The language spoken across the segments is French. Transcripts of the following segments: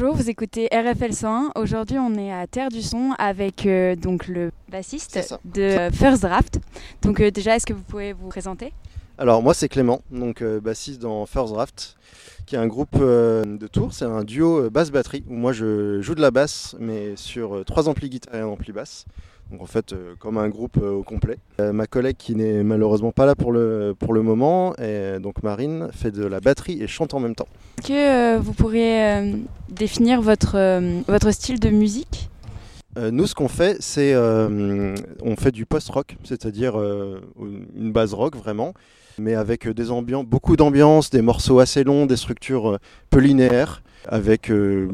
Bonjour, vous écoutez RFL 101. Aujourd'hui, on est à Terre du Son avec euh, donc le bassiste de euh, First Draft. Donc euh, déjà, est-ce que vous pouvez vous présenter? Alors moi c'est Clément, donc euh, bassiste dans First Draft, qui est un groupe de tours, c'est un duo euh, basse-batterie, où moi je joue de la basse, mais sur trois amplis guitare et un ampli basse. Donc en fait euh, comme un groupe euh, au complet. Euh, ma collègue qui n'est malheureusement pas là pour le, pour le moment, et donc Marine, fait de la batterie et chante en même temps. Est-ce que vous pourriez définir votre, votre style de musique? Nous, ce qu'on fait, c'est euh, on fait du post-rock, c'est-à-dire euh, une base rock vraiment, mais avec euh, des ambiances, beaucoup d'ambiance, des morceaux assez longs, des structures euh, peu linéaires, avec euh,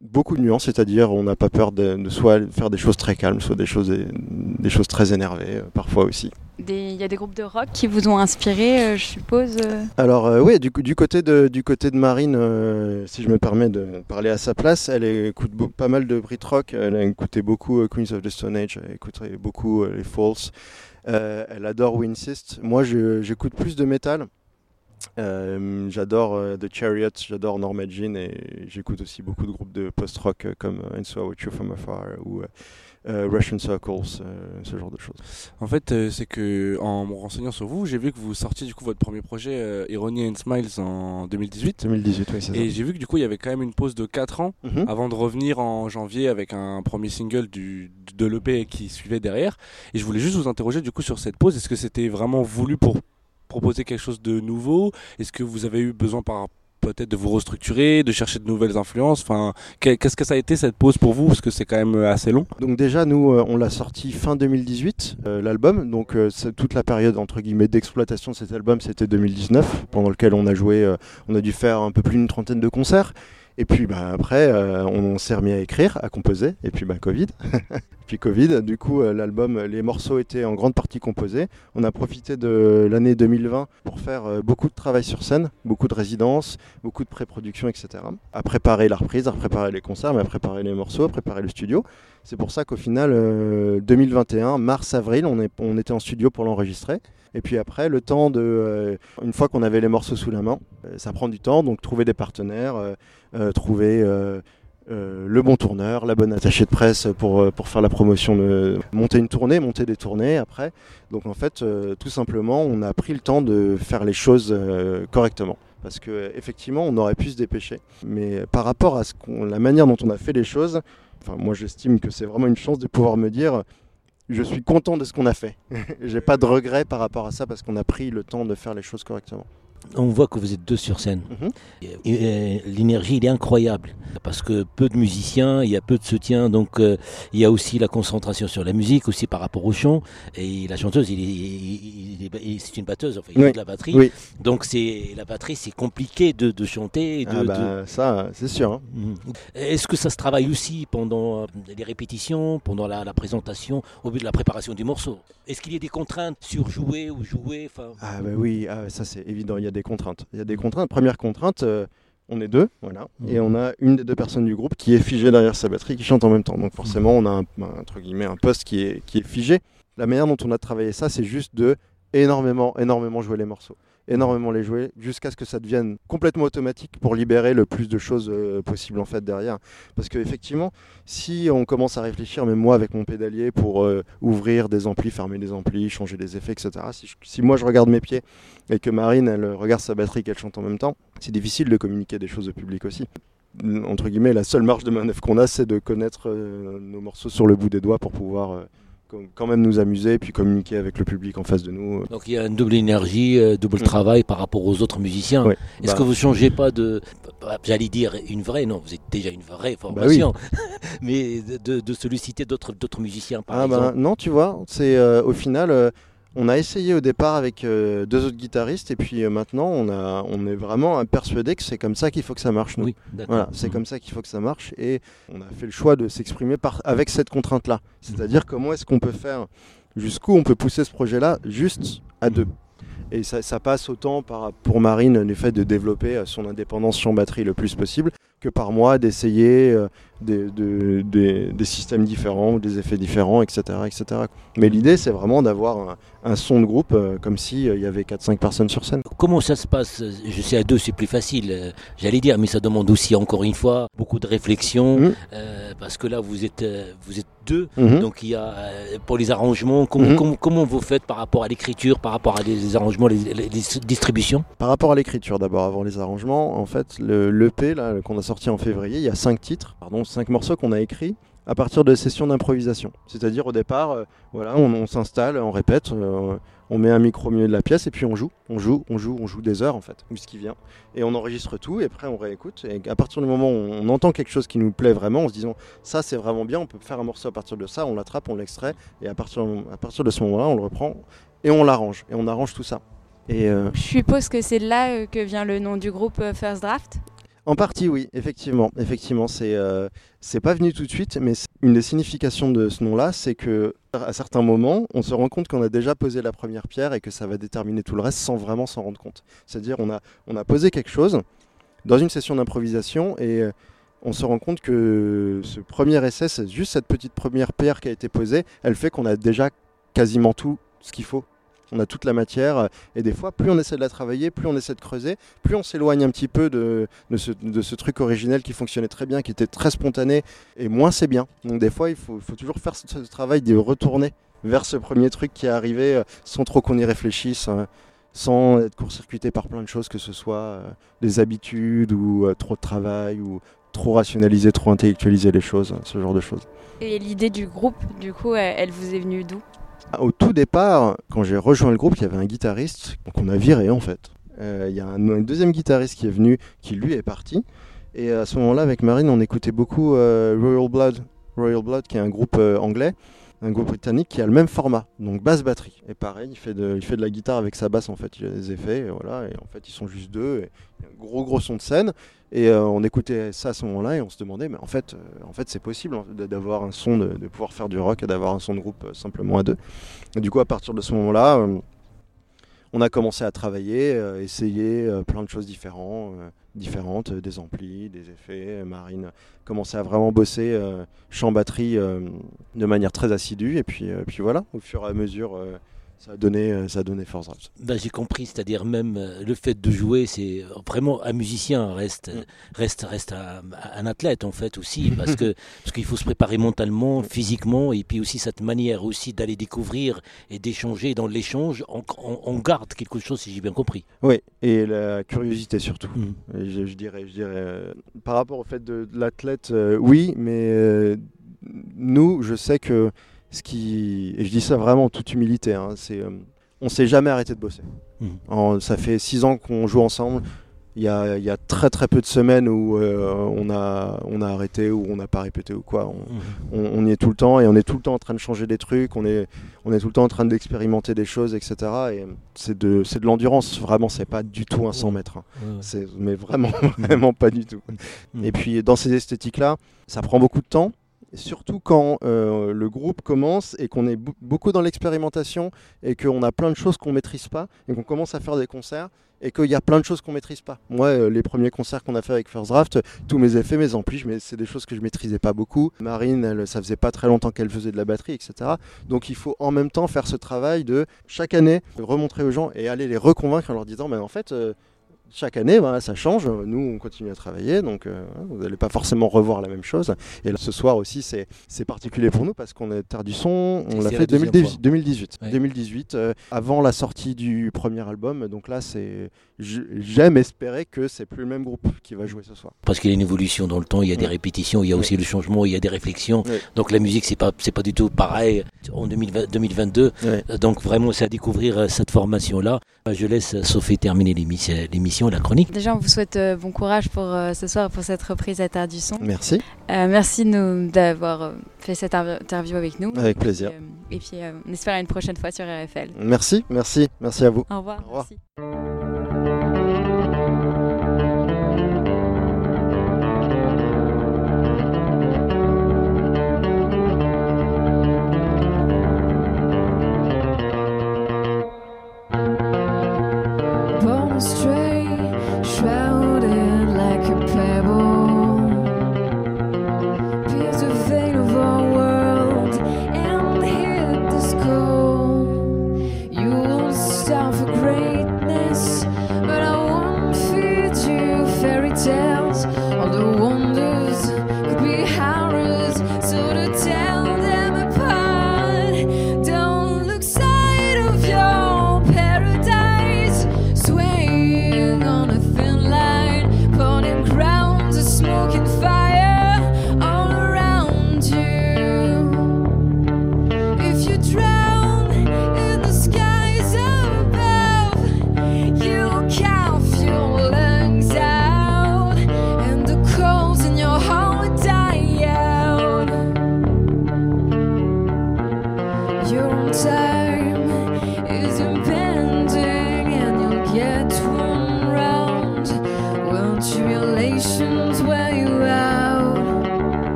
beaucoup de nuances, c'est-à-dire on n'a pas peur de, de soit faire des choses très calmes, soit des choses, des choses très énervées, euh, parfois aussi. Il y a des groupes de rock qui vous ont inspiré, euh, je suppose. euh? Alors euh, oui, du, côté de du côté de Marine, euh, si je me permets de parler à sa place, elle écoute pas mal de Brit rock. Elle a écouté beaucoup euh, Queens of the Stone Age, elle écoutait beaucoup euh, les Falls. Euh, elle adore We Insist. Moi, j'écoute plus de métal. Euh, j'adore euh, The Chariot, j'adore Norma Jean et j'écoute aussi beaucoup de groupes de post-rock euh, comme And So I Watch You From Afar ou Russian Circles, ce genre de choses. En fait, c'est que en me renseignant sur vous, j'ai vu que vous sortiez du coup votre premier projet Irony and Smiles en 2018. 2018, oui, c'est ça. Et j'ai vu que du coup il y avait quand même une pause de 4 ans Mhm. avant de revenir en janvier avec un premier single du, de l'EP qui suivait derrière. Et je voulais juste vous interroger du coup sur cette pause. Est-ce que c'était vraiment voulu pour proposer quelque chose de nouveau? Est-ce que vous avez eu besoin par peut-être de vous restructurer, de chercher de nouvelles influences? Enfin, que- qu'est-ce que ça a été cette pause pour vous? Parce que c'est quand même euh, assez long. Donc déjà, nous, euh, on l'a sorti fin 2018, euh, l'album. Donc toute la période entre guillemets d'exploitation de cet album, c'était 2019, pendant lequel on a joué, on a dû faire un peu plus d'une trentaine de concerts. Et puis bah, après, on s'est remis à écrire, à composer. Et puis bah, Covid. Covid, du coup, euh, l'album, les morceaux étaient en grande partie composés. On a profité de l'année 2020 pour faire euh, beaucoup de travail sur scène, beaucoup de résidences, beaucoup de pré-production, etc. À préparer la reprise, à préparer les concerts, mais à préparer les morceaux, à préparer le studio. C'est pour ça qu'au final, euh, 2021, mars-avril, on, était en studio pour l'enregistrer. Et puis après, le temps de. euh, une fois qu'on avait les morceaux sous la main, euh, ça prend du temps, donc trouver des partenaires, euh, euh, trouver. Euh, le bon tourneur, la bonne attachée de presse pour, euh, pour faire la promotion, de monter une tournée, monter des tournées après. Donc en fait, euh, tout simplement, on a pris le temps de faire les choses euh, correctement. Parce que effectivement, on aurait pu se dépêcher. Mais par rapport à ce la manière dont on a fait les choses, enfin, moi j'estime que c'est vraiment une chance de pouvoir me dire je suis content de ce qu'on a fait. J'ai pas de regrets par rapport à ça parce qu'on a pris le temps de faire les choses correctement. On voit que vous êtes deux sur scène. Mhm. L'énergie, il est incroyable. Parce que peu de musiciens, il y a peu de soutien. Donc, euh, il y a aussi la concentration sur la musique, aussi par rapport au chant. Et la chanteuse, il il- il c'est une batteuse, enfin, il Oui. joue de la batterie. Oui. Donc, c'est la batterie, c'est compliqué de, de chanter. De, Ah de- bah, Ça, c'est sûr. hein. Mhm. Est-ce que ça se travaille aussi pendant euh, les répétitions, pendant la, la présentation, au bout de la préparation du morceau? Est-ce qu'il y a des contraintes sur jouer ou jouer Ah bah oui, ah, ça c'est évident, il y a des contraintes. Il y a des contraintes. Première contrainte, euh, on est deux, voilà, et on a une des deux personnes du groupe qui est figée derrière sa batterie, qui chante en même temps. Donc forcément, on a un, un- entre guillemets un poste qui est, qui est figé. La manière dont on a travaillé ça, c'est juste de énormément, énormément jouer les morceaux, énormément les jouer, jusqu'à ce que ça devienne complètement automatique pour libérer le plus de choses euh, possible en fait derrière. Parce que effectivement, si on commence à réfléchir, même moi avec mon pédalier, pour euh, ouvrir des amplis, fermer des amplis, changer des effets, etc. Si, moi je regarde mes pieds et que Marine elle regarde sa batterie qu'elle chante en même temps, c'est difficile de communiquer des choses au public aussi. Entre guillemets, la seule marge de manœuvre qu'on a, c'est de connaître euh, nos morceaux sur le bout des doigts pour pouvoir quand même nous amuser et puis communiquer avec le public en face de nous. Donc il y a une double énergie, euh, double Mm. travail par rapport aux autres musiciens. Ouais. Est-ce Bah. que vous changez pas de, bah, j'allais dire une vraie, non, vous êtes déjà une vraie Bah formation, mais de, solliciter d'autres d'autres musiciens par Ah ben exemple. non, tu vois, c'est euh, au final, euh, on a essayé au départ avec euh, deux autres guitaristes et puis euh, maintenant on, a, on est vraiment persuadé que c'est comme ça qu'il faut que ça marche. nous. Oui, d'accord. Voilà, c'est Mm. comme ça qu'il faut que ça marche et on a fait le choix de s'exprimer avec cette contrainte-là. C'est-à-dire comment est-ce qu'on peut faire, jusqu'où on peut pousser ce projet-là juste à deux. Et ça, ça passe autant par, pour Marine le fait de développer euh, son indépendance champ batterie le plus possible, que par mois d'essayer euh, des, de- des- des systèmes différents, des effets différents, etc. etc. Mais l'idée, c'est vraiment d'avoir un, un son de groupe euh, comme s'il y avait 4-5 personnes sur scène. Comment ça se passe? Je sais à deux c'est plus facile, euh, j'allais dire, mais ça demande aussi encore une fois beaucoup de réflexion, euh, parce que là vous êtes euh, vous êtes deux, Mhm. donc il y a euh, pour les arrangements, comment, Mhm. comment, comment vous faites par rapport à l'écriture, par rapport à les arrangements, les, distributions? Par rapport à l'écriture d'abord, avant les arrangements, en fait, le l'EP là, qu'on a sorti en février, il y a cinq titres, pardon, cinq morceaux qu'on a écrits à partir de sessions d'improvisation. C'est-à-dire au départ, euh, voilà, on, s'installe, on répète, euh, on met un micro au milieu de la pièce et puis on joue, on joue, on joue, on joue des heures en fait, ou ce qui vient. Et on enregistre tout et après on réécoute. Et à partir du moment où on entend quelque chose qui nous plaît vraiment, en se disant ça c'est vraiment bien, on peut faire un morceau à partir de ça, on l'attrape, on l'extrait et à partir, de ce moment-là, on le reprend et on l'arrange et on arrange tout ça. Et euh, Je suppose que c'est là euh, que vient le nom du groupe First Draft? En partie, oui, effectivement. Effectivement, c'est euh, c'est pas venu tout de suite, mais une des significations de ce nom-là, c'est que à certains moments, on se rend compte qu'on a déjà posé la première pierre et que ça va déterminer tout le reste sans vraiment s'en rendre compte. C'est-à-dire, on a on posé quelque chose dans une session d'improvisation et euh, on se rend compte que ce premier essai, c'est juste cette petite première pierre qui a été posée, elle fait qu'on a déjà quasiment tout ce qu'il faut. On a toute la matière et des fois, plus on essaie de la travailler, plus on essaie de creuser, plus on s'éloigne un petit peu de, ce, truc originel qui fonctionnait très bien, qui était très spontané, et moins c'est bien. Donc des fois, il faut, toujours faire ce, travail de retourner vers ce premier truc qui est arrivé euh, sans trop qu'on y réfléchisse, euh, sans être court-circuité par plein de choses, que ce soit euh, des habitudes ou euh, trop de travail ou trop rationaliser, trop intellectualiser les choses, ce genre de choses. Et l'idée du groupe, du coup, elle, vous est venue d'où? Au tout départ, quand j'ai rejoint le groupe, il y avait un guitariste qu'on a viré en fait. Euh, Il y a un, deuxième guitariste qui est venu, qui lui est parti. Et à ce moment-là, avec Marine, on écoutait beaucoup euh, Royal Blood, Royal Blood, qui est un groupe euh, anglais, un groupe britannique qui a le même format, donc basse batterie. Et pareil, il fait de, la guitare avec sa basse en fait. Il a des effets, et voilà. Et en fait, ils sont juste deux. Et il y a un gros gros son de scène. Et euh, on écoutait ça à ce moment-là et on se demandait, mais en fait, euh, c'est possible d'avoir un son, de, pouvoir faire du rock et d'avoir un son de groupe euh, simplement à deux. Et du coup, à partir de ce moment-là, on a commencé à travailler, essayer plein de choses différentes, différentes, euh, des amplis, des effets. Marine commençait à vraiment bosser euh, chant batterie euh, de manière très assidue. Et puis, euh, puis voilà, au fur et à mesure, euh, ça a donné, euh, ça a donné Force Drive. Ben, J'ai compris, c'est-à-dire même euh, le fait de jouer, c'est euh, vraiment un musicien reste euh, reste reste un, un athlète en fait aussi parce que parce qu'il faut se préparer mentalement, physiquement et puis aussi cette manière aussi d'aller découvrir et d'échanger dans l'échange, on, on- on garde quelque chose si j'ai bien compris. Oui, et la curiosité surtout. Mm. Je, je dirais, je dirais euh, par rapport au fait de, de l'athlète, euh, oui, mais euh, nous, je sais que ce qui, et je dis ça vraiment en toute humilité, hein, c'est, euh, on s'est jamais arrêté de bosser. En- ça fait six ans qu'on joue ensemble. Il y a, il y a très très peu de semaines où euh, on, a, on a arrêté ou on n'a pas répété ou quoi. On, Mhm. on, on y est tout le temps et on est tout le temps en train de changer des trucs, on est, on est tout le temps en train d'expérimenter des choses, etc. Et c'est de, de l'endurance, vraiment, c'est pas du tout un 100 mètres. hein. Mais vraiment, vraiment pas du tout. Et puis dans ces esthétiques-là, ça prend beaucoup de temps. Surtout quand euh, le groupe commence et qu'on est beaucoup dans l'expérimentation et qu'on a plein de choses qu'on maîtrise pas et qu'on commence à faire des concerts et qu'il y a plein de choses qu'on maîtrise pas. Moi, euh, les premiers concerts qu'on a fait avec First Draft, tous mes effets, mes amplis, c'est des choses que je maîtrisais pas beaucoup. Marine, elle, ça faisait pas très longtemps qu'elle faisait de la batterie, etc. Donc il faut en même temps faire ce travail de chaque année remontrer aux gens et aller les reconvaincre en leur disant, mais en fait. euh, chaque année, ben, ça change. Nous, on continue à travailler, donc euh, vous n'allez pas forcément revoir la même chose. Et là, ce soir aussi, c'est particulier pour nous parce qu'on est Terre du Son. On l'a fait la deuxième 2018. fois. 2018, Ouais. 2018 euh, avant la sortie du premier album. Donc là, c'est j'aime espérer que c'est plus le même groupe qui va jouer ce soir. Parce qu'il y a une évolution dans le temps, il y a des répétitions, il y a aussi le changement, il y a des réflexions. Donc la musique, c'est pas c'est pas du tout pareil en 2020 2022. Ouais. Euh, Donc vraiment, c'est à découvrir euh, cette formation-là. Euh, Je laisse euh, Sophie terminer l'émission, l'émission, la chronique. Déjà, on vous souhaite euh, bon courage pour euh, ce soir et pour cette reprise à Terre du Son. Merci, Euh, merci d'avoir fait cette inter- interview avec nous. avec plaisir. Et, puis, on espère à une prochaine fois sur RFL. Merci, merci, merci à vous. Au revoir. Au revoir. merci.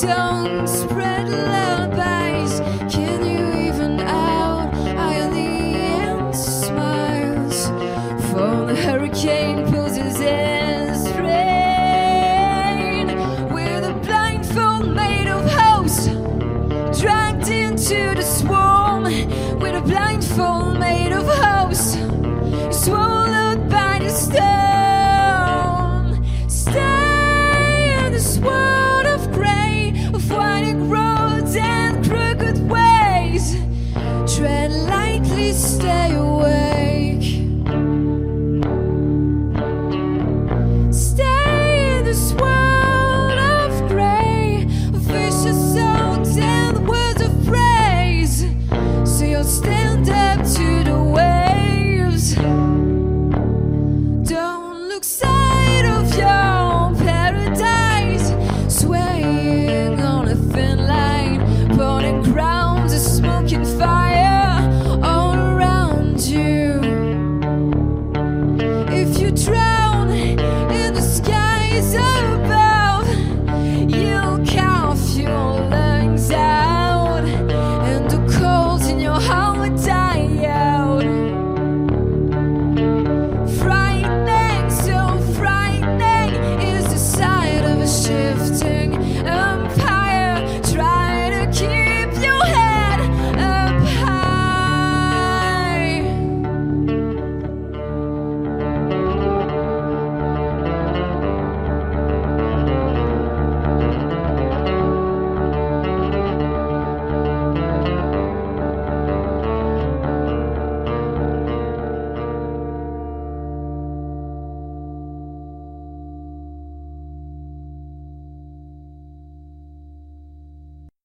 so